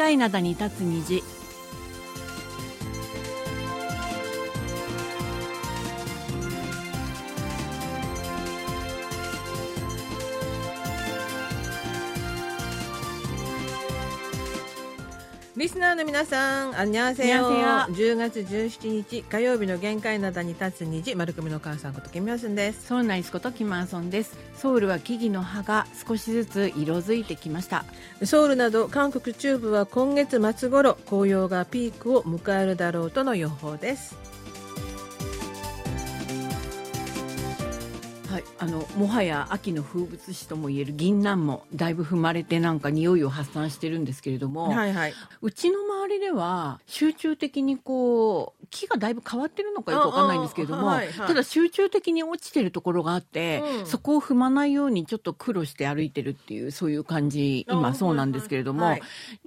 界灘に立つ虹。の皆さん、あんにゃんせよ。10月17日火曜日の限界灘に立つ虹、丸組の母さんことキムヨスンです。ソウルナイスことキムアソンですソウルは木々の葉が少しずつ色づいてきましたソウルなど韓国中部は今月末頃紅葉がピークを迎えるだろうとの予報です。はい、あのもはや秋の風物詩ともいえる銀杏もだいぶ踏まれてなんか匂いを発散してるんですけれども、はいはい。うちの周りでは集中的にこう木がだいぶ変わってるのかよくわかんないんですけれども、はいはい。ただ集中的に落ちてるところがあって、うん。そこを踏まないようにちょっと苦労して歩いてるっていうそういう感じ今そうなんですけれども、はい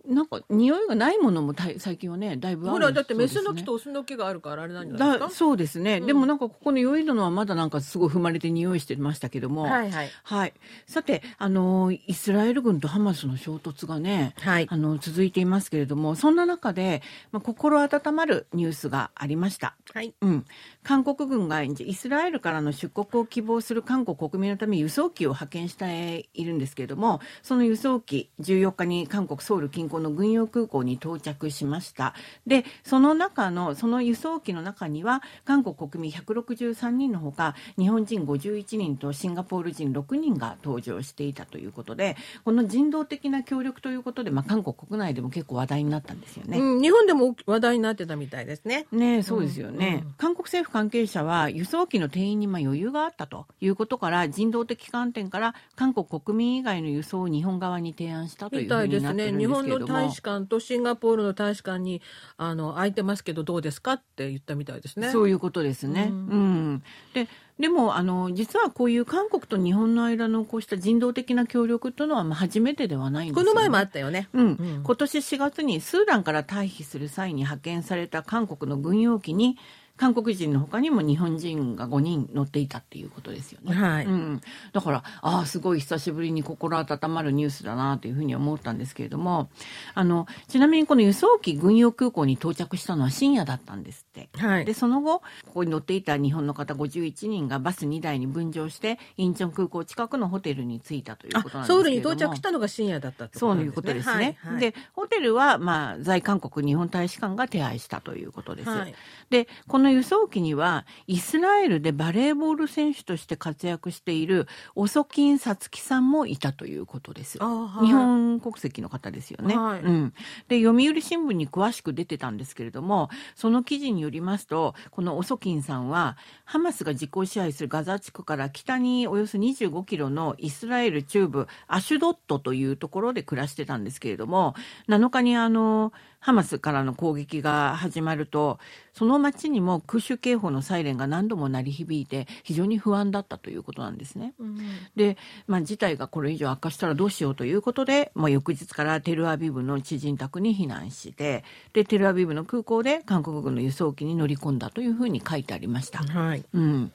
なんか匂いがないものも最近はねだいぶあるほら、だってメスの木とオスの木があるからあれなんじゃないですだかそうですね、うん。でもなんかここの酔いのはまだなんかすごい踏まれて匂いしてましたけども、はいはい。はい、さて、あのイスラエル軍とハマスの衝突がね、はい。あの続いていますけれども、そんな中で、まあ、心温まるニュースがありました。はい。うん、韓国軍がイスラエルからの出国を希望する韓国国民のため輸送機を派遣しているんですけれどもその輸送機14日に韓国ソウル近郊の軍用空港に到着しましたでその中のその輸送機の中には韓国国民163人のほか日本人51人とシンガポール人6人が搭乗していたということでこの人道的な協力ということで、まあ、韓国国内でも結構話題になったんですよね。うん、日本でも話題になってたみたいですね。ねえそうですよね、うん韓国政府関係者は輸送機の定員にまあ余裕があったということから人道的観点から韓国国民以外の輸送を日本側に提案したというふみたういですね。になってるんで日すけれども本の大使館とシンガポールの大使館にあの空いてますけどどうですかって言ったみたいですね。そういうことですね。ううんん、ででもあの実はこういう韓国と日本の間のこうした人道的な協力というのはまあ初めてではないんですよね。この前もあったよね。うんうん今年4月にスーダンから退避する際に派遣された韓国の軍用機に韓国人の他にも日本人が5人乗っていたっていうことですよね。はいうん、だからああすごい久しぶりに心温まるニュースだなというふうに思ったんですけれどもあのちなみにこの輸送機軍用空港に到着したのは深夜だったんですって。はいで。その後ここに乗っていた日本の方51人がバス2台に分乗してインチョン空港近くのホテルに着いたというあことなんですけれどもソウルに到着したのが深夜だったってそういうことですね。はいはいで、ホテルは、まあ、在韓国日本大使館が手配したということです。はいで、この輸送機には、イスラエルでバレーボール選手として活躍している、オソキンサツキさんもいたということです。あはい日本国籍の方ですよね、はいうん。で、読売新聞に詳しく出てたんですけれども、その記事によりますと、このオソキンさんは、ハマスが実効支配するガザ地区から北におよそ25キロのイスラエル中部アシュドットというところで暮らしてたんですけれども、7日にあの、ハマスからの攻撃が始まると、その町にも空襲警報のサイレンが何度も鳴り響いて、非常に不安だったということなんですね。うんで、まあ、事態がこれ以上悪化したらどうしようということで、まあ、翌日からテルアビブの知人宅に避難して、で、テルアビブの空港で韓国軍の輸送機に乗り込んだというふうに書いてありました。はい。うん。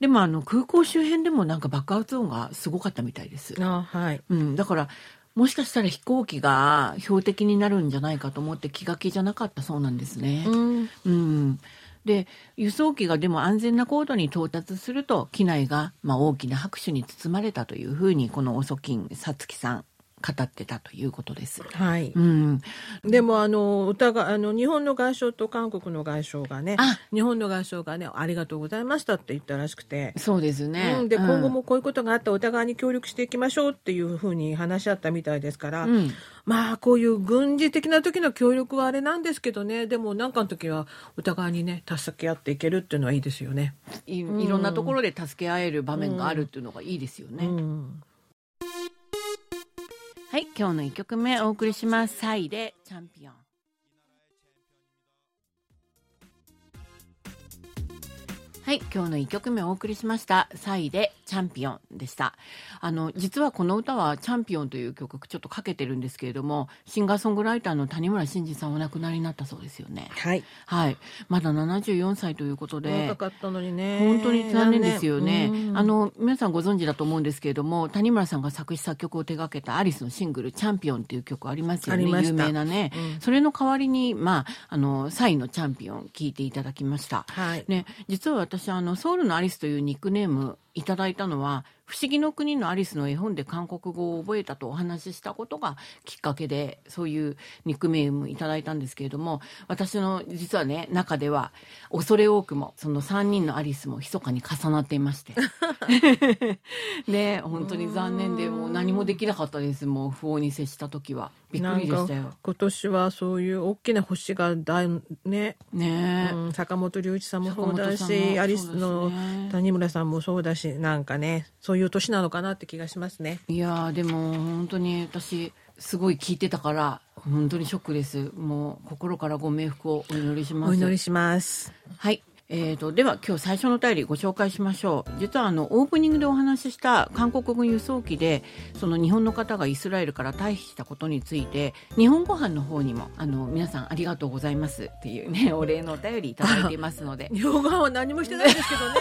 でも、あの、空港周辺でもなんか爆発音がすごかったみたいです。あはい。うん。だから、もしかしたら飛行機が標的になるんじゃないかと思って気が気じゃなかったそうなんですね。うん。うん、で輸送機がでも安全な高度に到達すると機内がまあ大きな拍手に包まれたというふうにこのオソキンさつきさん語ってたということです。はい。うん、でもあのお互いあの日本の外相と韓国の外相がねあ日本の外相がねありがとうございましたって言ったらしくて、そうですね。うん、で、うん今後もこういうことがあったらお互いに協力していきましょうっていうふうに話し合ったみたいですから、うんまあこういう軍事的な時の協力はあれなんですけどねでも何かの時はお互いにね助け合っていけるっていうのはいいですよね。いいろんなところで助け合える場面があるっていうのがいいですよね。うんはい、今日の一曲目お送りします。サイでチャンピオン。はい、今日の一曲目お送りしました。サイでチャンピオンでした。あの、実はこの歌はチャンピオンという曲ちょっとかけてるんですけれども、シンガーソングライターの谷村新司さんお亡くなりになったそうですよね。はい。はい。まだ74歳ということで若。かったのにね。本当に残念ですよね。うんあの、皆さんご存知だと思うんですけれども、谷村さんが作詞作曲を手掛けたアリスのシングル、チャンピオンっていう曲ありますよね。有名なね、うんそれの代わりに、まあ、あの、サイのチャンピオン聞いていただきました。はい。ね、実は私あのソウルのアリスというニックネームいただいたのは不思議の国のアリスの絵本で韓国語を覚えたとお話ししたことがきっかけでそういうニックネームいただいたんですけれども私の実はね中では恐れ多くもその3人のアリスも密かに重なっていまして。ね本当に残念でもう何もできなかったです。もう不法に接した時は。びっくりでしたよ。今年はそういう大きな星がだいね、ね。うん、坂本龍一さんもそうだし、もアリスの谷村さんもそうだし、なんかね、そういう年なのかなって気がしますね。いやーでも本当に私すごい聞いてたから本当にショックですもう心からご冥福をお祈りしますお祈りします。はいえー、とでは今日最初のお便りご紹介しましょう。実はあのオープニングでお話しした韓国軍輸送機でその日本の方がイスラエルから退避したことについて日本ご飯の方にもあの皆さんありがとうございます。っていうね お礼のお便りいただいていますので。日本語は何もしてないですけどね。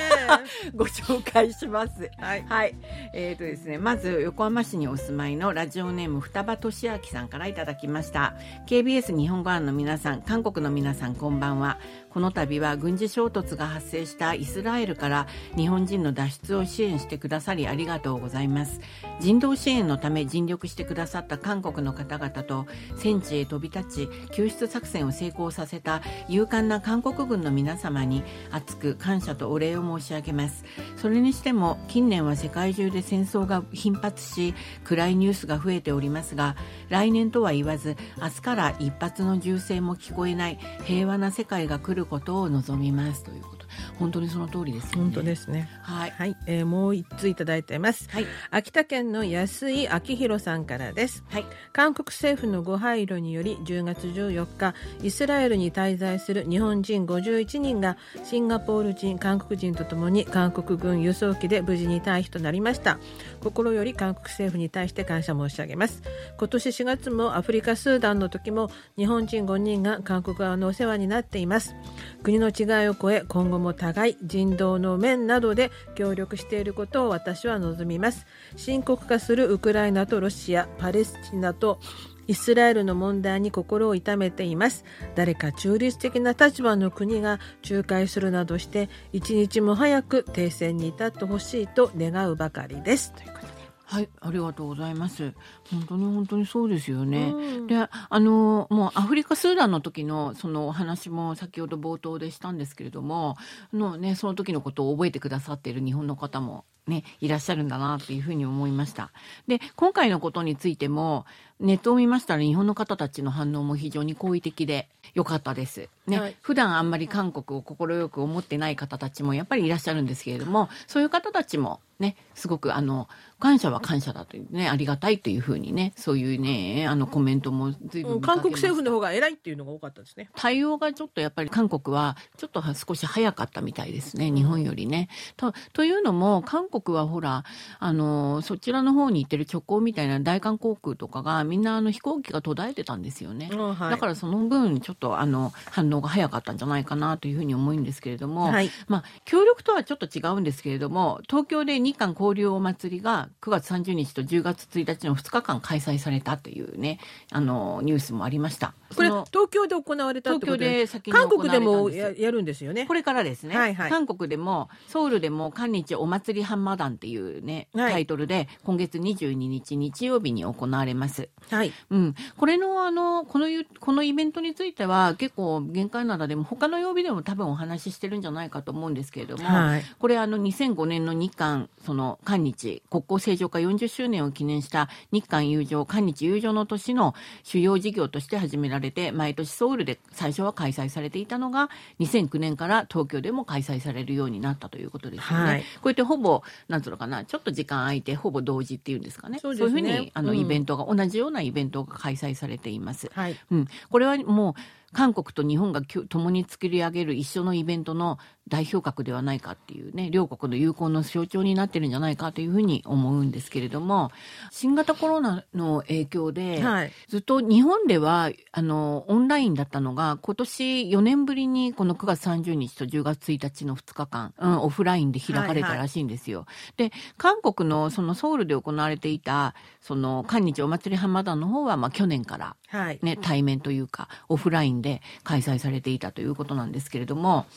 ご紹介します。はい。はい、えーとですね、まず横浜市にお住まいのラジオネーム双葉俊明さんからいただきました。KBS 日本語案の皆さん韓国の皆さんこんばんはこの度は軍事衝突が発生したイスラエルから日本人の脱出を支援してくださりありがとうございます。人道支援のため尽力してくださった韓国の方々と戦地へ飛び立ち救出作戦を成功させた勇敢な韓国軍の皆様に厚く感謝とお礼を申し上げます。それにしても近年は世界中で戦争が頻発し暗いニュースが増えておりますが来年とは言わず明日から一発の銃声も聞こえない平和な世界が来ることを望みますということ本当にその通りですよね。本当ですね。はい。はい、えーもう一通いただいています。はい。秋田県の安井明弘さんからです。はい。韓国政府のご配慮により10月14日イスラエルに滞在する日本人51人がシンガポール人韓国人とともに韓国軍輸送機で無事に退避となりました。心より韓国政府に対して感謝申し上げます。今年4月もアフリカスーダンの時も日本人5人が韓国側のお世話になっています国の違いを超え今後も互い人道の面などで協力していることを私は望みます。深刻化するウクライナとロシアパレスチナとイスラエルの問題に心を痛めています。誰か中立的な立場の国が仲介するなどして一日も早く停戦に至ってほしいと願うばかりです。ということで。はい、ありがとうございます。本当に本当にそうですよね。うんで、あのもうアフリカスーダンの時のそのお話も先ほど冒頭でしたんですけれども、のねその時のことを覚えてくださっている日本の方もねいらっしゃるんだなっていうふうに思いました。で、今回のことについてもネットを見ましたら日本の方たちの反応も非常に好意的で良かったです。ね、はい普段あんまり韓国を快く思ってない方たちもやっぱりいらっしゃるんですけれども、そういう方たちもね、すごくあの、感謝は感謝だというね、ありがたいというふうにね、そういうね、あのコメントも随分見か韓国政府の方が偉いっていうのが多かったですね対応がちょっとやっぱり韓国はちょっと少し早かったみたいですね、日本よりね。とというのも、韓国はほら、あの、そちらの方に行ってる直行みたいな大韓航空とかがみんなあの飛行機が途絶えてたんですよね。うんはいだからその分ちょっとあの反応が早かったんじゃないかなというふうに思うんですけれども、はいまあ協力とはちょっと違うんですけれども東京で日韓交流お祭りが9月30日と10月1日の2日間開催されたというねあのニュースもありました。これ東京で行われた東京で先に韓国でもややるんですよね？これからですね、はいはい。韓国でもソウルでも韓日お祭りハンマダンっていうね、はい。タイトルで今月22日日曜日に行われます。はい。うん、これのあのこのゆこのイベントについては結構限界などでも他の曜日でも多分お話ししてるんじゃないかと思うんですけれども、はい。これあの2005年の日韓その韓日国交正常化40周年を記念した日韓友情韓日友情の年の主要事業として始められて毎年ソウルで最初は開催されていたのが2009年から東京でも開催されるようになったということですよね。はい。こうやってほぼなんつうのかなちょっと時間空いてほぼ同時っていうんですかね。そうですね。いうふうにあの、うん。イベントが同じようなイベントが開催されています。はい。うん、これはもう韓国と日本が共に作り上げる一緒のイベントの代表格ではないかっていうね、両国の友好の象徴になってるんじゃないかというふうに思うんですけれども、新型コロナの影響で、はい、ずっと日本では、あの、オンラインだったのが、今年4年ぶりにこの9月30日と10月1日の2日間、うん、オフラインで開かれたらしいんですよ。はいはい、で、韓国のそのソウルで行われていた、その、韓日お祭り浜田の方は、まあ去年から、ね、はい、対面というか、オフラインで開催されていたということなんですけれども、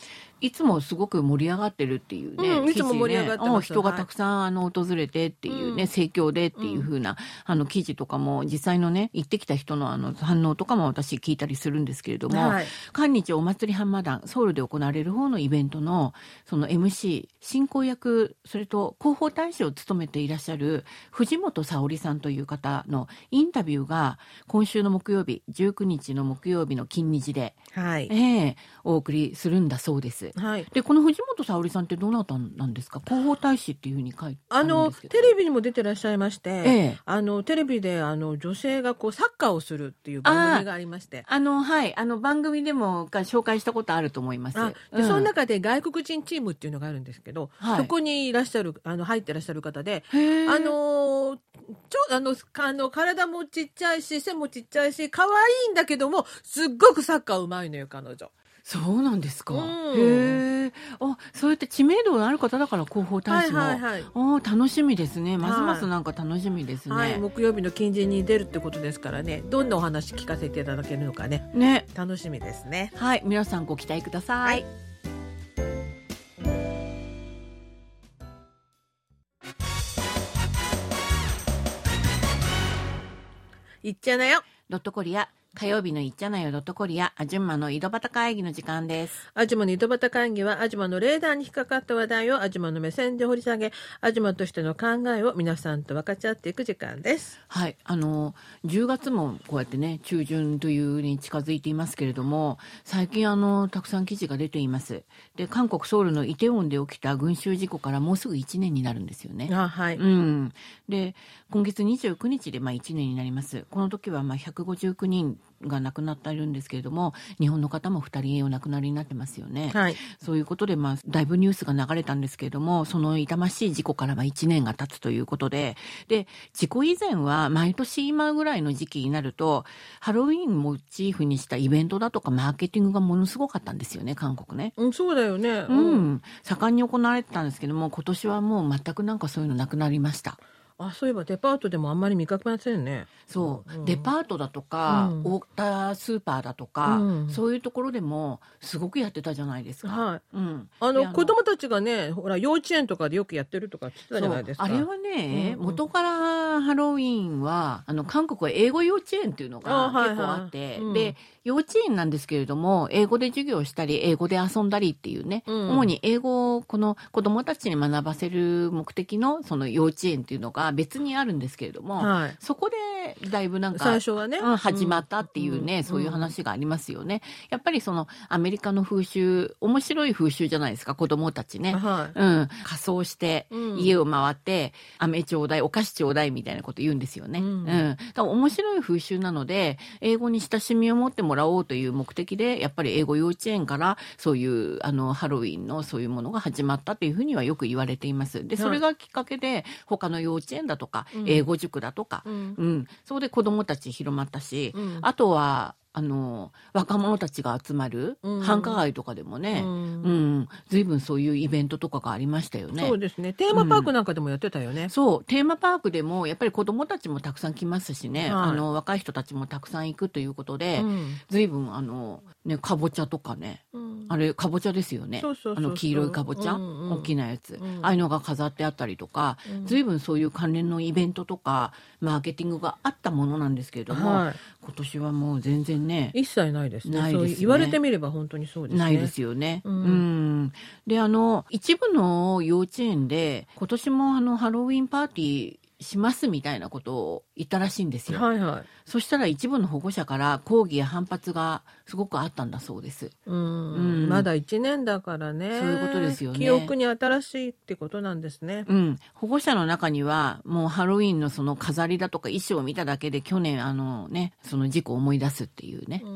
いつもすごく盛り上がってるっていうね、うん、いつも盛り上がってます、人がたくさんあの訪れてっていうね、盛況でっていうふうな、あの記事とかも実際のね行ってきた人のあの反応とかも私聞いたりするんですけれども、はい、韓日お祭りハンマダンソウルで行われる方のイベントのその MC 進行役それと広報大使を務めていらっしゃる藤本沙織さんという方のインタビューが今週の木曜日19日の木曜日の金日で、はい。えー、お送りするんだそうです。。はい、でこの藤本沙織さんってどなたなんですか？広報大使っていうふうに書いてあのテレビにも出てらっしゃいまして、ええ、あのテレビであの女性がこうサッカーをするっていう番組がありまして。あのはい。あの番組でも紹介したことあると思います。で、うん、その中で外国人チームっていうのがあるんですけど、はい、そこにいらっしゃるあの入ってらっしゃる方であのちょあのあの体もちっちゃいし背もちっちゃいし可愛いんだけどもすっごくサッカーうまいのよ彼女。そうなんですか。うん、へえ。あ、そうやって知名度のある方だから広報大使も。はいはいはい、お楽しみですね。ますますなんか楽しみですね、はい、木曜日の近隣に出るってことですからね。どんなお話聞かせていただけるのかね。ね。楽しみですね。はい。皆さんご期待ください。はいいっちゃなよ。ドットコリア。火曜日のいっちゃなよドットコリア、アジュンマの井戸端会議の時間です。アジュマの井戸端会議は、アジュマのレーダーに引っかかった話題をアジュマの目線で掘り下げ、アジュマとしての考えを皆さんと分かち合っていく時間です。はい。あの、10月もこうやってね、中旬というに近づいていますけれども、最近あの、たくさん記事が出ています。で、韓国ソウルのイテウォンで起きた群衆事故からもうすぐ1年になるんですよね。あはい。うん。で、今月29日でまあ1年になります。この時はまあ159人が亡くなっているんですけれども日本の方も2人お亡くなりになってますよね、はい、そういうことで、まあ、だいぶニュースが流れたんですけれどもその痛ましい事故からまあ1年が経つということでで事故以前は毎年今ぐらいの時期になるとハロウィンモチーフにしたイベントだとかマーケティングがものすごかったんですよね韓国ね、うん、そうだよね、うん、うん、盛んに行われてたんですけども今年はもう全くなんかそういうのなくなりました。あそういえばデパートでもあんまり見かけませんね。そう、うん、デパートだとか、うん、大型スーパーだとか、うん、そういうところでもすごくやってたじゃないですか。はい。うん。あの子供たちがね、ほら幼稚園とかでよくやってるとか言ってたじゃないですか。あれはね、うんうん、元からハロウィンはあの韓国は英語幼稚園っていうのが結構あって、はいはい、で幼稚園なんですけれども英語で授業したり英語で遊んだりっていうね、主に英語をこの子供たちに学ばせる目的のその幼稚園っていうのが別にあるんですけれども、はい、そこでだいぶなんか最初はね、始まったっていうね、うん、そういう話がありますよね。やっぱりそのアメリカの風習面白い風習じゃないですか子供たちね、はい、うん、仮装して家を回って、飴ちょうだいお菓子ちょうだいみたいなこと言うんですよね。うん、うん、面白い風習なので英語に親しみを持ってもらおうという目的でやっぱり英語幼稚園からそういうあのハロウィンのそういうものが始まったというふうにはよく言われています。でそれがきっかけで他の幼稚園だとか、英語塾だとか、うん、うん、そこで子どもたち広まったし、うん、あとはあの若者たちが集まる繁華街とかでもね、うん、うん、随分そういうイベントとかがありましたよね。そうですね。テーマパークなんかでもやってたよね。うん、そう、テーマパークでもやっぱり子供たちもたくさん来ますしね、はい、あの若い人たちもたくさん行くということで、うん、随分あのねかぼちゃとかね、うん、あれかぼちゃですよね。あの黄色いかぼちゃ、うんうん、大きなやつ、ああいうのが飾ってあったりとか、うん、随分そういう関連のイベントとかマーケティングがあったものなんですけれども、はい、今年はもう全然ね一切ないですね。ね言われてみれば本当にそうですね。ないですよね。うん、うん、で、あの、一部の幼稚園で、今年もあの、ハロウィンパーティーしますみたいなことを行ったらしいんですよ。はいはい。そしたら一部の保護者から抗議や反発がすごくあったんだそうです。うん、うんまだ1年だからね。そういうことですよね記憶に新しいってことなんですね。うん、保護者の中にはもうハロウィンのその飾りだとか衣装を見ただけで去年あのねその事故を思い出すっていうね、う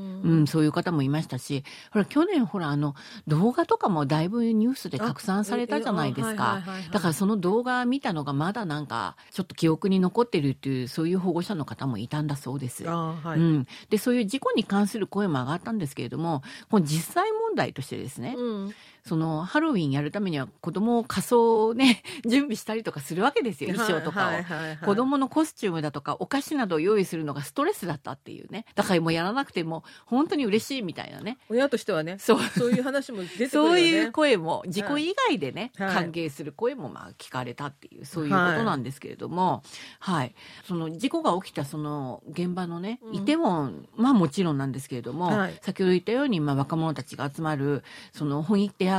んそういう方もいましたしほら去年ほらあの動画とかもだいぶニュースで拡散されたじゃないですかはいだからその動画見たのがまだなんかちょっと記憶に残ってるっていうそういう保護者の方もいたんだそうです。はい。うん、でそういう事故に関する声も上がったんですけれどもこの実際問題としてですね、うんそのハロウィンやるためには子供を仮装をね 準備したりとかするわけですよ衣装とかを、はいはいはい。はい子供のコスチュームだとかお菓子などを用意するのがストレスだったっていうね。だからもうやらなくても本当に嬉しいみたいなね。親としてはね、そう。そういう話も出てくるよね。そういう声も事故以外でね、はい。歓迎する声もまあ聞かれたっていうそういうことなんですけれども、はい。その事故が起きたその現場のね、うん。イテウォンまあもちろんなんですけれども、はい。先ほど言ったようにまあ若者たちが集まるその本一手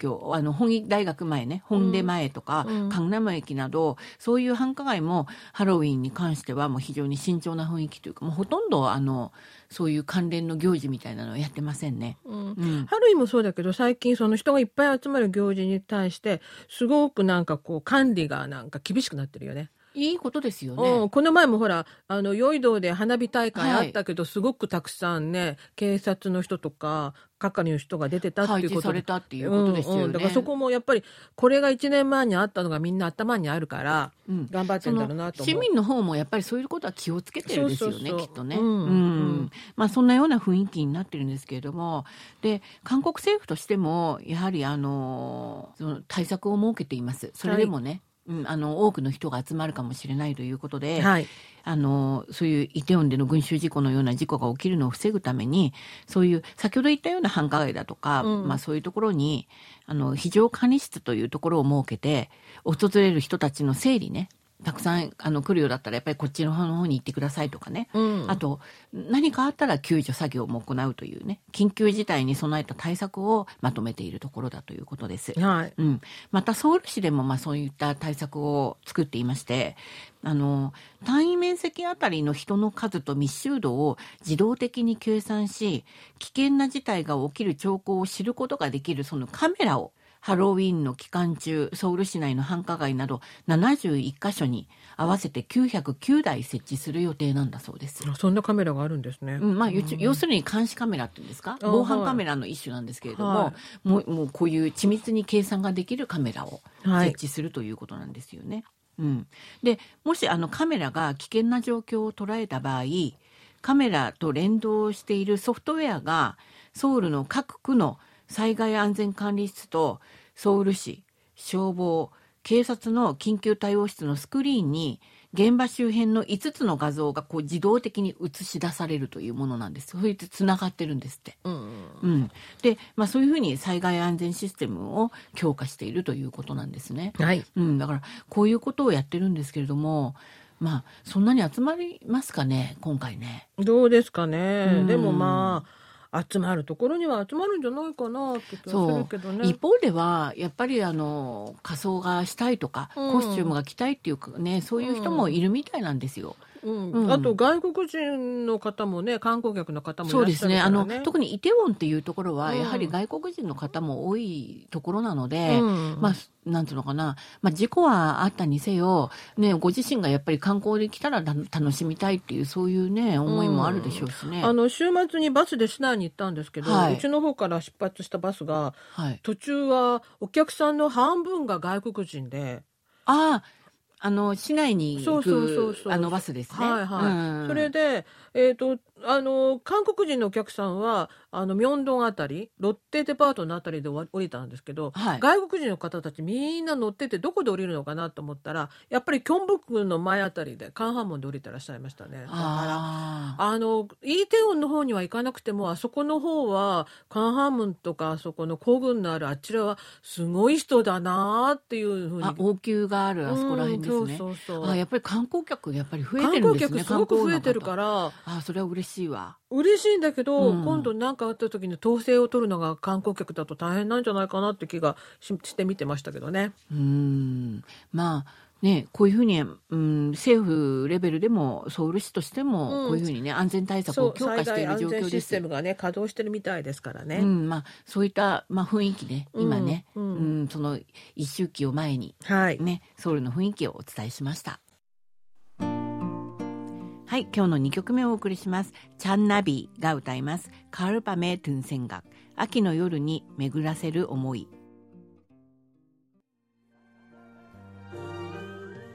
教あの本気大学前ね本出前とか、うん江南駅などそういう繁華街もハロウィンに関してはもう非常に慎重な雰囲気というかもうほとんどあのそういう関連の行事みたいなのをやってませんね。うんうんハロウィンもそうだけど最近その人がいっぱい集まる行事に対してすごくなんかこう管理がなんか厳しくなってるよね。いいことですようん、ね。この前もほらあの酔い道で花火大会あったけど、すごくたくさんね警察の人とか係の人が出てたっていうことされたっていうことでだからそこもやっぱりこれが1年前にあったのがみんな頭にあるからうん。頑張ってんだろうなと思う。市民の方もやっぱりそういうことは気をつけてるんですよねきっとね。うん。うん。まあそんなような雰囲気になってるんですけれども。で韓国政府としてもやはりあのその対策を設けています。それでもね、うん、あの多くの人が集まるかもしれないということで、はい、あのそういうイテウォンでの群衆事故のような事故が起きるのを防ぐためにそういう先ほど言ったような繁華街だとか、うん。まあ、そういうところにあの非常管理室というところを設けて訪れる人たちの整理ねたくさんあの来るようだったらやっぱりこっちの方の方に行ってくださいとかね、うん。あと何かあったら救助作業も行うというね緊急事態に備えた対策をまとめているところだということです。はい。うん、またソウル市でもまあそういった対策を作っていましてあの単位面積あたりの人の数と密集度を自動的に計算し危険な事態が起きる兆候を知ることができるそのカメラをハロウィンの期間中ソウル市内の繁華街など71カ所に合わせて909台設置する予定なんだそうです。あそんなカメラがあるんですね。うんまあ、要要するに監視カメラっていうんですか？あ防犯カメラの一種なんですけれども、はもうもうこういう緻密に計算ができるカメラをはい設置するということなんですよね。うん、でもしあのカメラが危険な状況を捉えた場合カメラと連動しているソフトウェアがソウルの各区の災害安全管理室とソウル市消防警察の緊急対応室のスクリーンに現場周辺の5つの画像がこう自動的に映し出されるというものなんです。それでつながってるんですって。うんうん、で、まあ、そういうふうに災害安全システムを強化しているということなんですね。はい。うん、だからこういうことをやってるんですけれども、まあそんなに集まりますかね今回ね。どうですかね。うんでもまあ集まるところには集まるんじゃないかなって気がすそうるけどね。一方ではやっぱりあの仮装がしたいとか、うんコスチュームが着たいっていうかねそういう人もいるみたいなんですよ。うんうんあと外国人の方もね観光客の方もいそうですね。あのね。特にイテウォンっていうところはうんやはり外国人の方も多いところなので、うんまあなんていうのかな、まあ事故はあったにせよねご自身がやっぱり観光で来たらた楽しみたいっていうそういうね思いもあるでしょうしね。あの週末にバスで市内に行ったんですけど、はいうちの方から出発したバスがはい。途中はお客さんの半分が外国人で、あああの市内に行そうそうそうそう。くあのバスですね。はいはい、うん。それで、えー、とあの韓国人のお客さんはあのミョンドンあたりロッテデパートのあたりで降りたんですけど、はい外国人の方たちみんな乗っててどこで降りるのかなと思ったらやっぱりキョンブックの前あたりでカンハンモンで降りてらっしゃいましたね。だからあのイーテウォンの方には行かなくてもあそこの方はカンハンムンとかあそこの皇軍のあるあちらはすごい人だなっていうふうにあ王宮があるあそこら辺ですね。うんそうそうそうあやっぱり観光客やっぱり増え観てるんですね。光客すごく増えてるら。からあそれは嬉しいわ。嬉しいんだけど、うん今度何かあった時に統制を取るのが観光客だと大変なんじゃないかなって気がしして見てましたけどね。うーんまあね、こういうふうに、うん、政府レベルでもソウル市としてもこういうふうにね、安全対策を強化している状況です。システムがね稼働してるみたいですからね。うん、まあそういったまあ雰囲気ね、今ね、うん、うん、その一周期を前にね、はい、ソウルの雰囲気をお伝えしました。はい、今日の2曲目をお送りします。チャンナビーが歌います。カールパメトゥンセンガ秋の夜に巡らせる思い。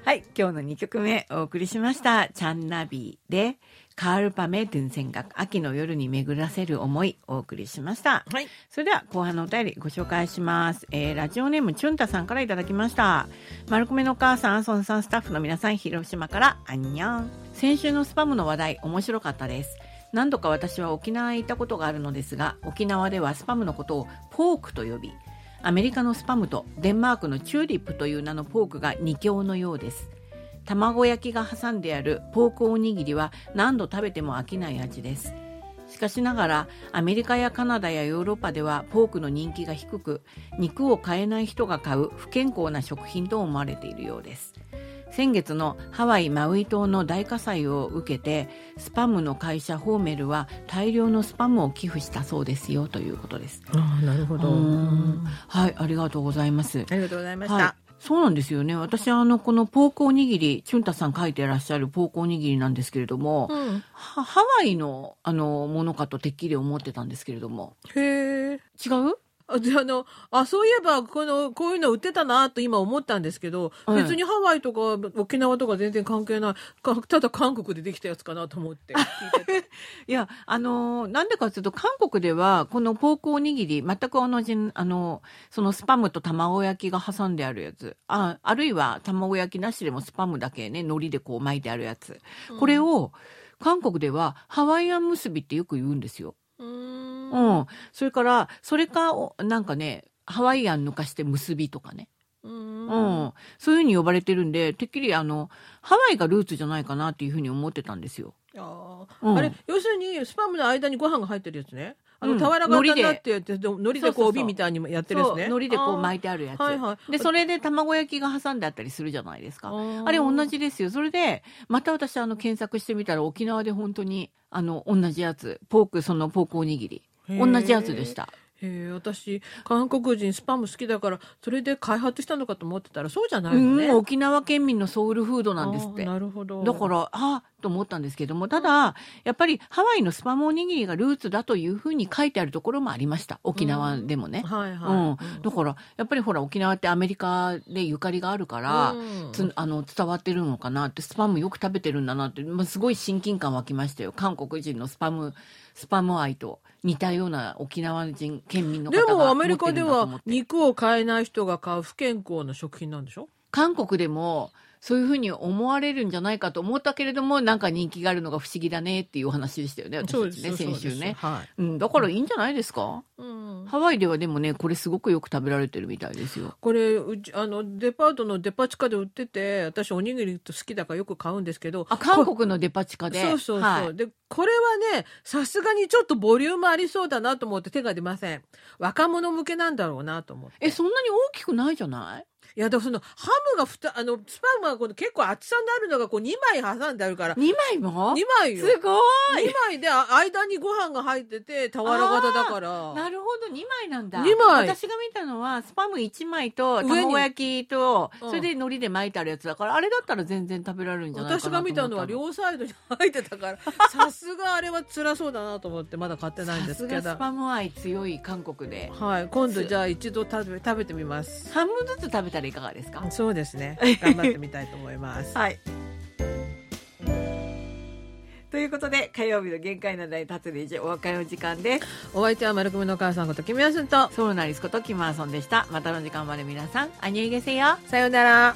はい、今日の2曲目お送りしました。チャンナビーで、カールパメトゥンセンガ秋の夜に巡らせる思いお送りしました。はい。それでは後半のお便りご紹介します。えー、ラジオネームチュンタさんからいただきました。丸米のお母さん、アソンさん、スタッフの皆さん、広島からアンニャン。先週のスパムの話題面白かったです何度か私は沖縄へ行ったことがあるのですが沖縄ではスパムのことをポークと呼びアメリカのスパムとデンマークのチューリップという名のポークが二強のようです卵焼きが挟んであるポークおにぎりは何度食べても飽きない味ですしかしながらアメリカやカナダやヨーロッパではポークの人気が低く肉を買えない人が買う不健康な食品と思われているようです先月のハワイ・マウイ島の大火災を受けてスパムの会社ホーメルは大量のスパムを寄付したそうですよということです。あなるほど。はいありがとうございます。ありがとうございました。はいそうなんですよね。私、あの、このポークおにぎり、チュンタさん書いてらっしゃるポークおにぎりなんですけれども、うん、ハワイの、あの、ものかとてっきり思ってたんですけれども。へえ。違う？あのあそういえばこのこういうの売ってたなと今思ったんですけど、別にハワイとか沖縄とか全然関係ない。ただ韓国でできたやつかなと思って聞いて いやあのなんでかというと韓国ではこのポークおにぎり全く同じあのそのスパムと卵焼きが挟んであるやつ。ああるいは卵焼きなしでもスパムだけね海苔でこう巻いてあるやつ、これを韓国ではハワイアン結びってよく言うんですよ。うん。それから、それか、なんかね、ハワイアン抜かして結びとかね。うん、そういうふうに呼ばれてるんで、てっきりあの、ハワイがルーツじゃないかなっていうふうに思ってたんですよ。あ,、うん、あれ、要するに、スパムの間にご飯が入ってるやつね。あの、俵型になってやって、海苔でこう帯みたいにやってるやつね。海苔でこう巻いてあるやつ。はいはい。で、それで卵焼きが挟んであったりするじゃないですか。あれ同じですよ。それで、また私あの、検索してみたら沖縄で本当に、あの、同じやつ。ポーク、そのポークおにぎり。同じやつでした。へえ私韓国人スパム好きだからそれで開発したのかと思ってたらそうじゃないのね、うん、沖縄県民のソウルフードなんですって。なるほど。だからああと思ったんですけどもただやっぱりハワイのスパムおにぎりがルーツだというふうに書いてあるところもありました。沖縄でもね、うん、はいはい、うん、だからやっぱりほら沖縄ってアメリカでゆかりがあるから、うん、つあの伝わってるのかなってスパムよく食べてるんだなって、まあ、すごい親近感湧きましたよ。韓国人のスパムスパム愛と似たような沖縄人県民の方がでもアメリカでは肉を買えない人が買う不健康な食品なんでしょ？韓国でもそういうふうに思われるんじゃないかと思ったけれども、なんか人気があるのが不思議だねっていうお話でしたよね、私たちね、先週ね、はい、うん。だからいいんじゃないですか、うん、ハワイではでもね、これすごくよく食べられてるみたいですよ。これ、うちあのデパートのデパ地下で売ってて、私おにぎりと好きだからよく買うんですけど。あ、韓国のデパ地下で？そうそうそう。はい、で、これはね、さすがにちょっとボリュームありそうだなと思って手が出ません。若者向けなんだろうなと思って。え、そんなに大きくないじゃない？いや、でもその、ハムがふた、あの、スパムがこの結構厚さになるのがこう2枚挟んであるから。2枚も ?2 枚よ。すごい !2 枚で間にご飯が入ってて、俵型だから。なるほど、2枚なんだ。2枚。私が見たのは、スパム1枚と、卵焼きと、それで海苔で巻いてあるやつだから、あれだったら全然食べられるんじゃないかな私が見たのは両サイドに入ってたから、さすがあれは辛そうだなと思って、まだ買ってないんですけど。スパム愛強い韓国で。はい。今度じゃあ一度食べ、食べてみます。半分ずつ食べたらいかがですか？そうですね。頑張ってみたいと思います。はい。ということで火曜日の限界な台立つでお別れの時間です。お相手は丸組の母さんことキムヤスンと。ソウルナリスことキムアソンでした。またの時間まで皆さんアニュイゲセよさようなら